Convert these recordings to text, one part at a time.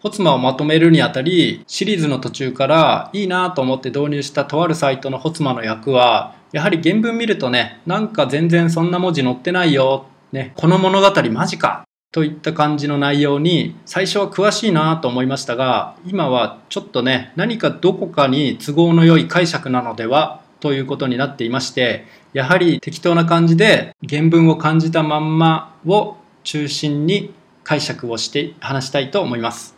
ホツマをまとめるにあたり、シリーズの途中からいいなと思って導入したとあるサイトのホツマの役は、やはり原文見るとね、なんか全然そんな文字載ってないよ。ね、この物語マジかといった感じの内容に最初は詳しいなと思いましたが今はちょっとね何かどこかに都合の良い解釈なのではということになっていましてやはり適当な感じで原文を感じたまんまを中心に解釈をして話したいと思います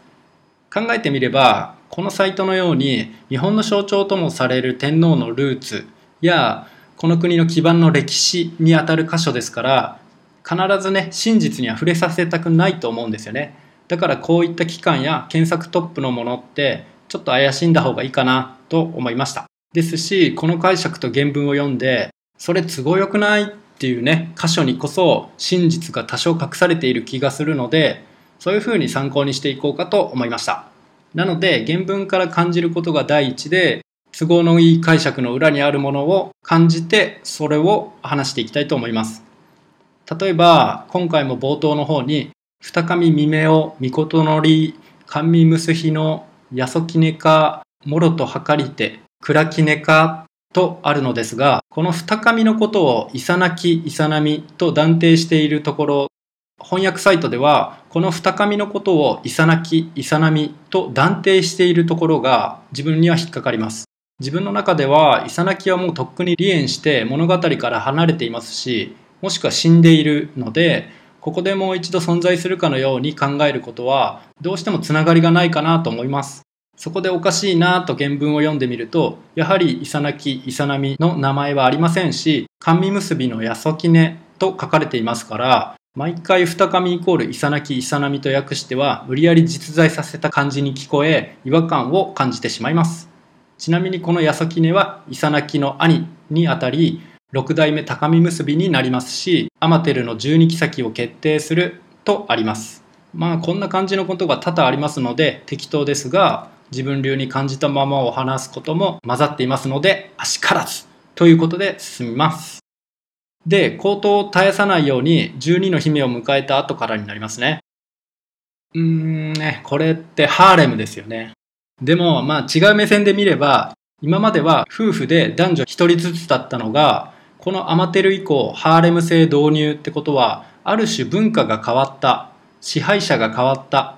考えてみればこのサイトのように日本の象徴ともされる天皇のルーツやこの国の基盤の歴史にあたる箇所ですから必ずね真実には触れさせたくないと思うんですよね。だからこういった機関や検索トップのものってちょっと怪しんだ方がいいかなと思いました。ですしこの解釈と原文を読んでそれ都合よくないっていうね箇所にこそ真実が多少隠されている気がするのでそういうふうに参考にしていこうかと思いました。なので原文から感じることが第一で都合のいい解釈の裏にあるものを感じてそれを話していきたいと思います。例えば今回も冒頭の方に二上未明を御事のり甘味結日の八十きねかもろと計りて暗きねかとあるのですがこの二上のことをいさなきいさなみと断定しているところ翻訳サイトではこの二上のことをいさなきいさなみと断定しているところが自分には引っかかります。自分の中ではイサナキはもうとっくに離縁して物語から離れていますしもしくは死んでいるのでここでもう一度存在するかのように考えることはどうしてもつながりがないかなと思います。そこでおかしいなと原文を読んでみるとやはりイサナキイサナミの名前はありませんし甘味結びのやそきねと書かれていますから毎回二上イコールイサナキイサナミと訳しては無理やり実在させた感じに聞こえ違和感を感じてしまいます。ちなみにこの八十杵はイサナキの兄にあたり六代目高見結びになりますしアマテルの十二妃を決定するとあります。まあこんな感じのことが多々ありますので適当ですが自分流に感じたままを話すことも混ざっていますのであしからず。ということで進みます。で口頭を絶やさないように12の姫を迎えた後からになりますね。うーんね。これってハーレムですよね。でも、まあ違う目線で見れば、今までは夫婦で男女一人ずつだったのが、このアマテル以降、ハーレム制導入ってことは、ある種文化が変わった、支配者が変わった、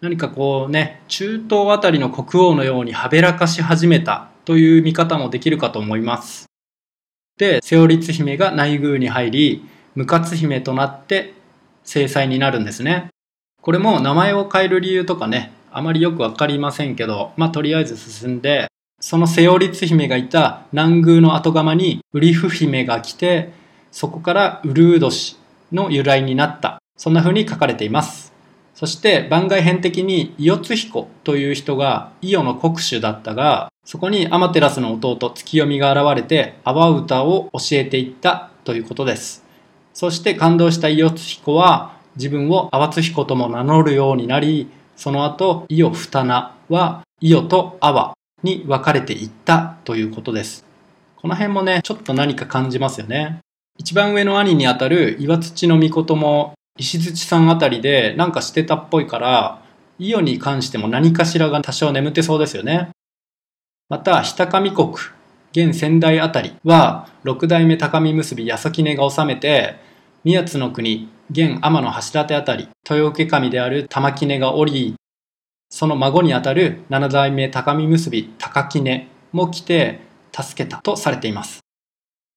何かこうね、中東あたりの国王のようにはべらかし始めたという見方もできるかと思います。で、セオリツ姫が内宮に入り、無活姫となって制裁になるんですね。これも名前を変える理由とかね、あまりよくわかりませんけど、まあとりあえず進んで、そのセオリツ姫がいた南宮の後釜にウリフ姫が来て、そこからウルード氏の由来になった。そんな風に書かれています。そして番外編的に伊予津彦という人が伊予の国主だったが、そこにアマテラスの弟月読みが現れて阿波歌を教えていったということです。そして感動した伊予津彦は自分を阿波津彦とも名乗るようになり、その後、イオ二名は、イオとアワに分かれていったということです。この辺もね、ちょっと何か感じますよね。一番上の兄にあたる岩土の御事も石槌さんあたりでなんかしてたっぽいから、イオに関しても何かしらが多少眠ってそうですよね。また、日上国、現仙台あたりは、六代目高見結び八十杵が治めて、宮津の国、現天の柱手あたり、豊受神である玉杵がおり、その孫にあたる七代目高見結び高杵も来て助けたとされています。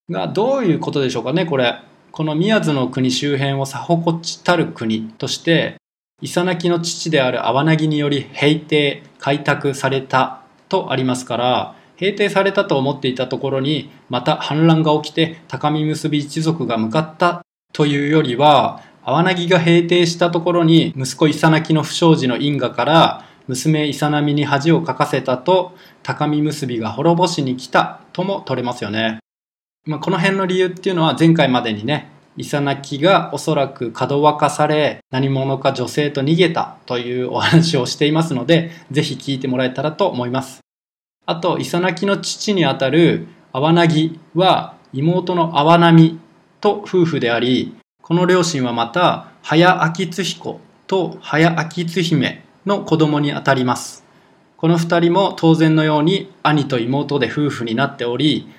が、どういうことでしょうかね、これ。この宮津の国周辺をさほこちたる国として、イサナキの父である泡なぎにより平定、開拓されたとありますから、平定されたと思っていたところに、また反乱が起きて高見結び一族が向かったというよりは、泡なぎが平定したところに息子イサナキの不祥事の因果から娘イサナミに恥をかかせたと高見結びが滅ぼしに来たとも取れますよね。まあ、この辺の理由っていうのは前回までにね、イサナキがおそらく門沸かされ何者か女性と逃げたというお話をしていますので、ぜひ聞いてもらえたらと思います。あと、イサナキの父にあたる泡なぎは妹の泡波と夫婦であり、この両親はまた、早秋津彦と早秋津姫の子供にあたりますこの2人も当然のように兄と妹で夫婦になっており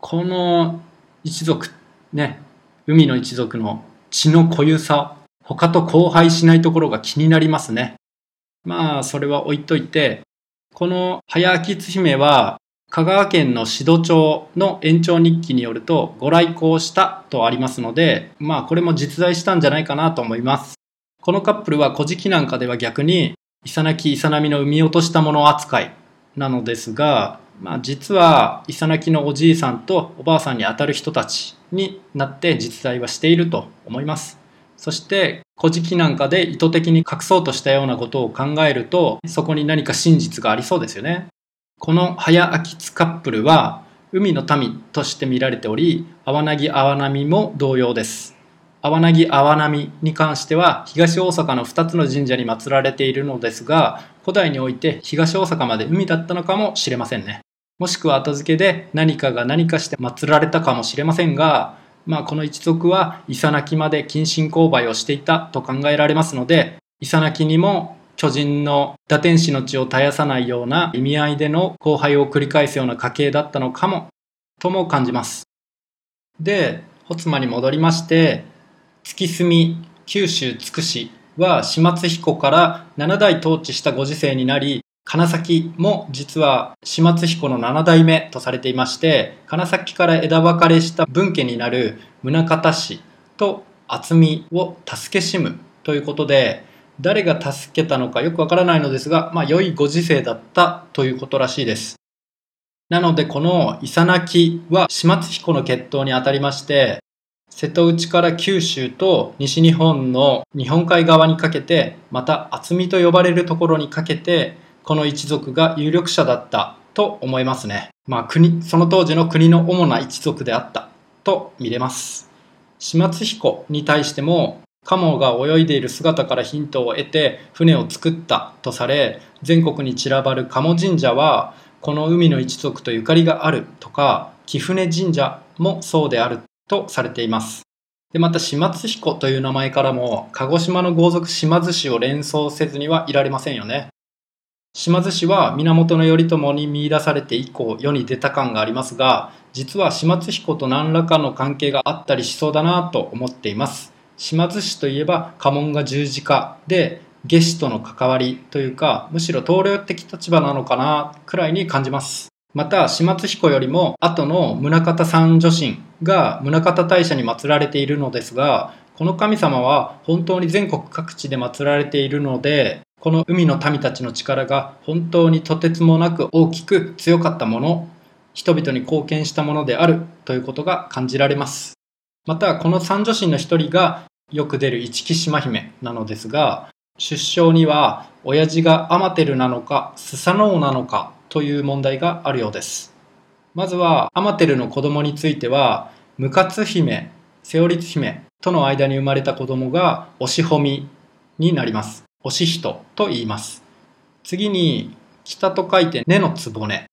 この一族ね海の一族の血の濃ゆさ他と交配しないところが気になりますね。まあそれは置いといてこの早明津姫は香川県の指導町の延長日記によるとご来光したとありますのでまあこれも実在したんじゃないかなと思います。このカップルは古事記なんかでは逆にイサナキイサナミの産み落としたもの扱いなのですが、まあ、実はイサナキのおじいさんとおばあさんにあたる人たちになって実在はしていると思います。そして古事記なんかで意図的に隠そうとしたようなことを考えるとそこに何か真実がありそうですよね。この早秋津カップルは海の民として見られており泡なぎ泡波も同様です。泡なぎ泡波に関しては東大阪の2つの神社に祀られているのですが古代において東大阪まで海だったのかもしれませんね。もしくは後付けで何かが何かして祀られたかもしれませんがまあこの一族はイサナキまで近親交配をしていたと考えられますのでイサナキにも巨人の打天使の血を絶やさないような意味合いでの交配を繰り返すような家系だったのかもとも感じます。で穂妻に戻りまして月住九州つくしは島津彦から7代統治したご時世になり金崎も実は島津彦の7代目とされていまして金崎から枝分かれした分家になる宗像氏と厚みを助けしむということで誰が助けたのかよくわからないのですが、まあ、良いご時世だったということらしいです。なのでこのイサナキは島津彦の血統にあたりまして瀬戸内から九州と西日本の日本海側にかけてまた厚みと呼ばれるところにかけてこの一族が有力者だったと思いますね。まあ国、その当時の国の主な一族であったと見れます。島津彦に対してもカモが泳いでいる姿からヒントを得て船を作ったとされ全国に散らばる鴨神社はこの海の一族とゆかりがあるとか貴船神社もそうであるとされています。で、また、島津彦という名前からも、鹿児島の豪族島津氏を連想せずにはいられませんよね。島津氏は源頼朝に見出されて以降世に出た感がありますが、実は島津彦と何らかの関係があったりしそうだなと思っています。島津氏といえば家紋が十字架で、下司との関わりというか、むしろ棟梁的立場なのかなくらいに感じます。また、島津彦よりも後の宗像三女神が宗像大社に祀られているのですが、この神様は本当に全国各地で祀られているので、この海の民たちの力が本当にとてつもなく大きく強かったもの、人々に貢献したものであるということが感じられます。また、この三女神の一人がよく出る市木島姫なのですが、出生には親父がアマテルなのかスサノオなのかという問題があるようです。まずは、アマテルの子供については、ムカツ姫、セオリツ姫との間に生まれた子供がオシホミになります。オシヒトと言います。次に、北と書いて根のつぼね。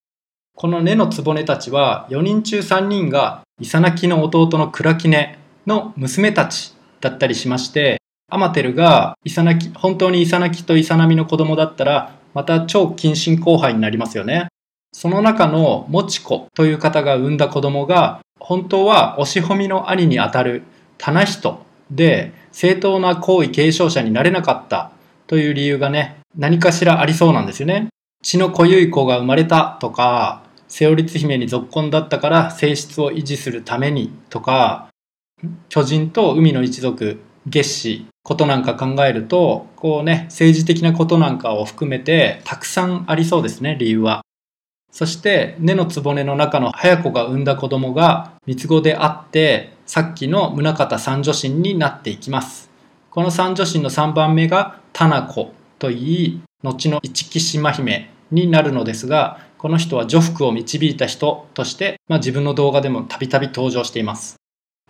この根のつぼねたちは4人中3人がイサナキの弟のクラキネの娘たちだったりしまして、アマテルがイサナキ、本当にイサナキとイサナミの子供だったらまた超近親交配になりますよね。その中のもちこという方が産んだ子供が、本当はおしほみの兄にあたる棚人で、正当な皇位継承者になれなかったという理由がね、何かしらありそうなんですよね。血の濃ゆい子が生まれたとか、セオリツ姫に続婚だったから性質を維持するためにとか、巨人と海の一族、月子ことなんか考えると、こうね、政治的なことなんかを含めて、たくさんありそうですね、理由は。そして、根の局の中の早子が産んだ子供が三つ子であって、さっきの宗像三女神になっていきます。この三女神の3番目が、田名子といい、後の市木島姫になるのですが、この人は女服を導いた人として、まあ、自分の動画でもたびたび登場しています。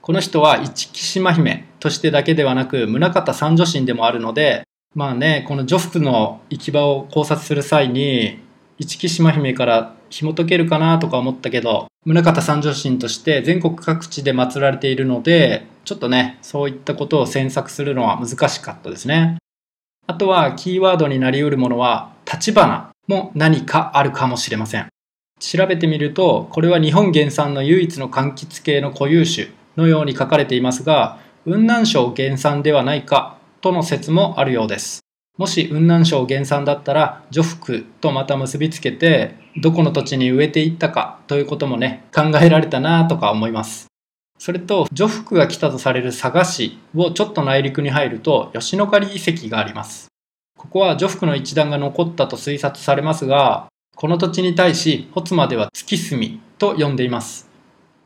この人は一木島姫としてだけではなく宗像三女神でもあるのでまあねこの女服の行き場を考察する際に一木島姫から紐解けるかなとか思ったけど宗像三女神として全国各地で祀られているのでちょっとねそういったことを詮索するのは難しかったですねあとはキーワードになり得るものは立花も何かあるかもしれません。調べてみると、これは日本原産の唯一の柑橘系の固有種のように書かれていますが、雲南省原産ではないかとの説もあるようです。もし雲南省原産だったら、除福とまた結びつけて、どこの土地に植えていったかということもね、考えられたなとか思います。それと、除福が来たとされる佐賀市をちょっと内陸に入ると、吉野ヶ里遺跡があります。ここは除福の一団が残ったと推察されますが、この土地に対し、ホツマでは月住と呼んでいます。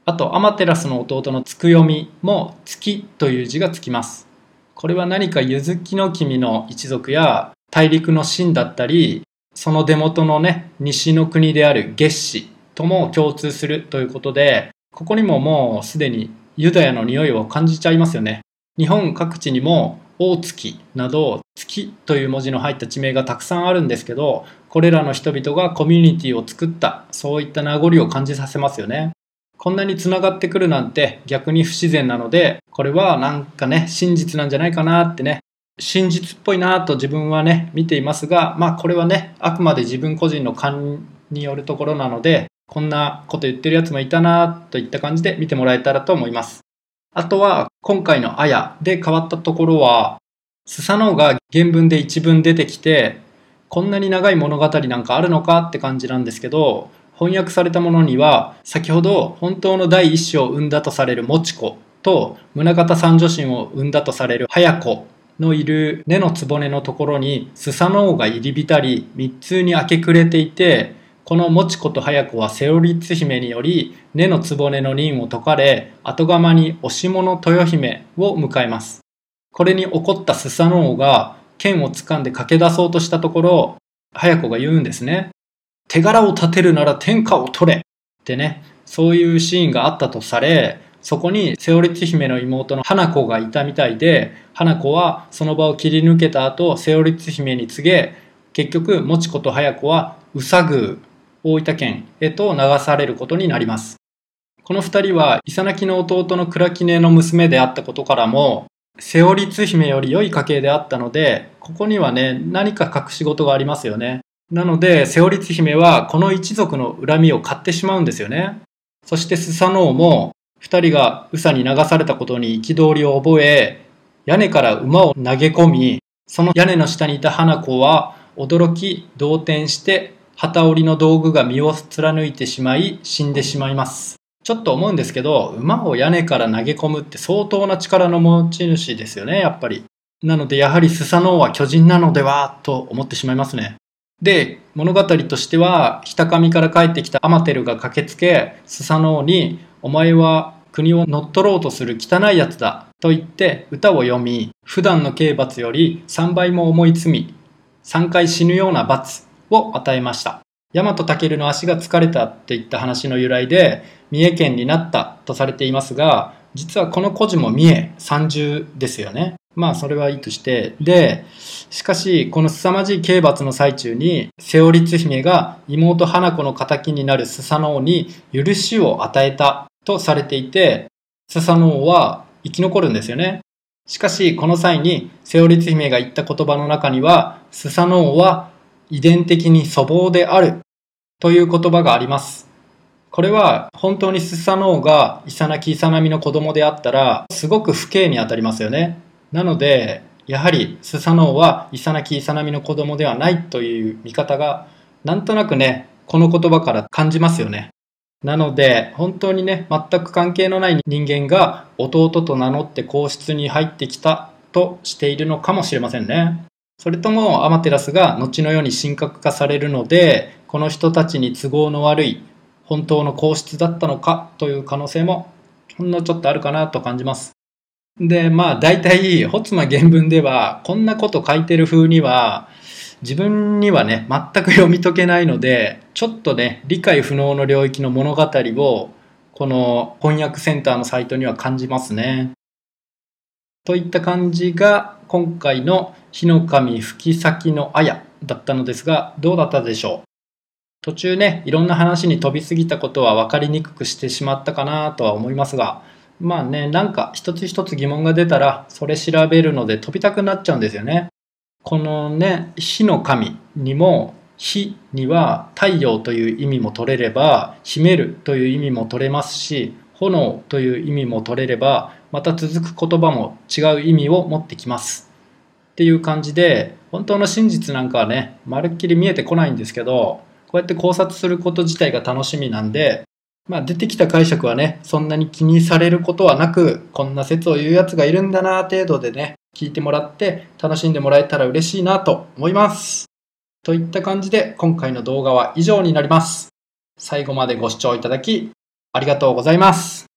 あと、アマテラスの弟のつくよみも月という字がつきます。これは何かゆずきの君の一族や大陸の神だったり、その出元のね、西の国である月氏とも共通するということで、ここにももうすでにユダヤの匂いを感じちゃいますよね。日本各地にも大月など月という文字の入った地名がたくさんあるんですけど、これらの人々がコミュニティを作った、そういった名残を感じさせますよね。こんなに繋がってくるなんて逆に不自然なので、これはなんかね、真実なんじゃないかなってね、真実っぽいなと自分はね、見ていますが、まあこれはね、あくまで自分個人の勘によるところなので、こんなこと言ってるやつもいたなといった感じで見てもらえたらと思います。あとは、今回のあやで変わったところは、スサノオが原文で一文出てきて、こんなに長い物語なんかあるのかって感じなんですけど、翻訳されたものには、先ほど本当の第一子を生んだとされるもち子と、宗像三女神を生んだとされる早子のいる根の局のところにスサノオが入り浸り、三つに明け暮れていて、このもちこと早子はセオリツ姫により根の局の任を解かれ後釜に押し物豊姫を迎えます。これに怒ったスサノオが剣を掴んで駆け出そうとしたところ早子が言うんですね。手柄を立てるなら天下を取れ。ってねそういうシーンがあったとされそこにセオリツ姫の妹の花子がいたみたいで花子はその場を切り抜けた後セオリツ姫に告げ結局もちこと早子はうさぐ大分県へと流されることになります。この二人は、イサナキの弟の倉木根の娘であったことからも、セオリツ姫より良い家系であったので、ここにはね、何か隠し事がありますよね。なので、セオリツ姫はこの一族の恨みを買ってしまうんですよね。そしてスサノオも、二人が宇佐に流されたことに憤りを覚え、屋根から馬を投げ込み、その屋根の下にいた花子は驚き、動転して旗織りの道具が身を貫いてしまい死んでしまいます。ちょっと思うんですけど、馬を屋根から投げ込むって相当な力の持ち主ですよね、やっぱり。なので、やはりスサノオは巨人なのでは、と思ってしまいますね。で、物語としては、北上から帰ってきたアマテルが駆けつけ、スサノオに、お前は国を乗っ取ろうとする汚いやつだ、と言って歌を読み、普段の刑罰より3倍も重い罪、3回死ぬような罰を与えました。大和武の足が疲れたっていった話の由来で、三重県になったとされていますが、実はこの故事も三重三重ですよね。まあそれはいいとして。で、しかしこの凄まじい刑罰の最中に、瀬尾律姫が妹花子の仇になるスサノオに許しを与えたとされていて、スサノオは生き残るんですよね。しかしこの際に瀬尾律姫が言った言葉の中には、スサノオは遺伝的に粗暴であるという言葉があります。これは本当にスサノオがイサナキイサナミの子供であったらすごく不敬にあたりますよね。なので、やはりスサノオはイサナキイサナミの子供ではないという見方がなんとなくね、この言葉から感じますよね。なので、本当にね、全く関係のない人間が弟と名乗って皇室に入ってきたとしているのかもしれませんね。それともアマテラスが後のように神格化されるので、この人たちに都合の悪い本当の皇室だったのかという可能性もほんのちょっとあるかなと感じます。で、まあ大体、ホツマ原文ではこんなこと書いてる風には自分にはね、全く読み解けないので、ちょっとね、理解不能の領域の物語をこの翻訳センターのサイトには感じますね。といった感じが今回の火の神吹き先のあやだったのですが、どうだったでしょう？途中ね、いろんな話に飛びすぎたことは分かりにくくしてしまったかなとは思いますが、まあね、なんか一つ一つ疑問が出たら、それ調べるので飛びたくなっちゃうんですよね。このね、火の神にも、火には太陽という意味も取れれば、秘めるという意味も取れますし、炎という意味も取れれば、また続く言葉も違う意味を持ってきます。っていう感じで、本当の真実なんかはね、まるっきり見えてこないんですけど、こうやって考察すること自体が楽しみなんで、まあ出てきた解釈はね、そんなに気にされることはなく、こんな説を言うやつがいるんだな程度でね、聞いてもらって楽しんでもらえたら嬉しいなと思います。といった感じで今回の動画は以上になります。最後までご視聴いただきありがとうございます。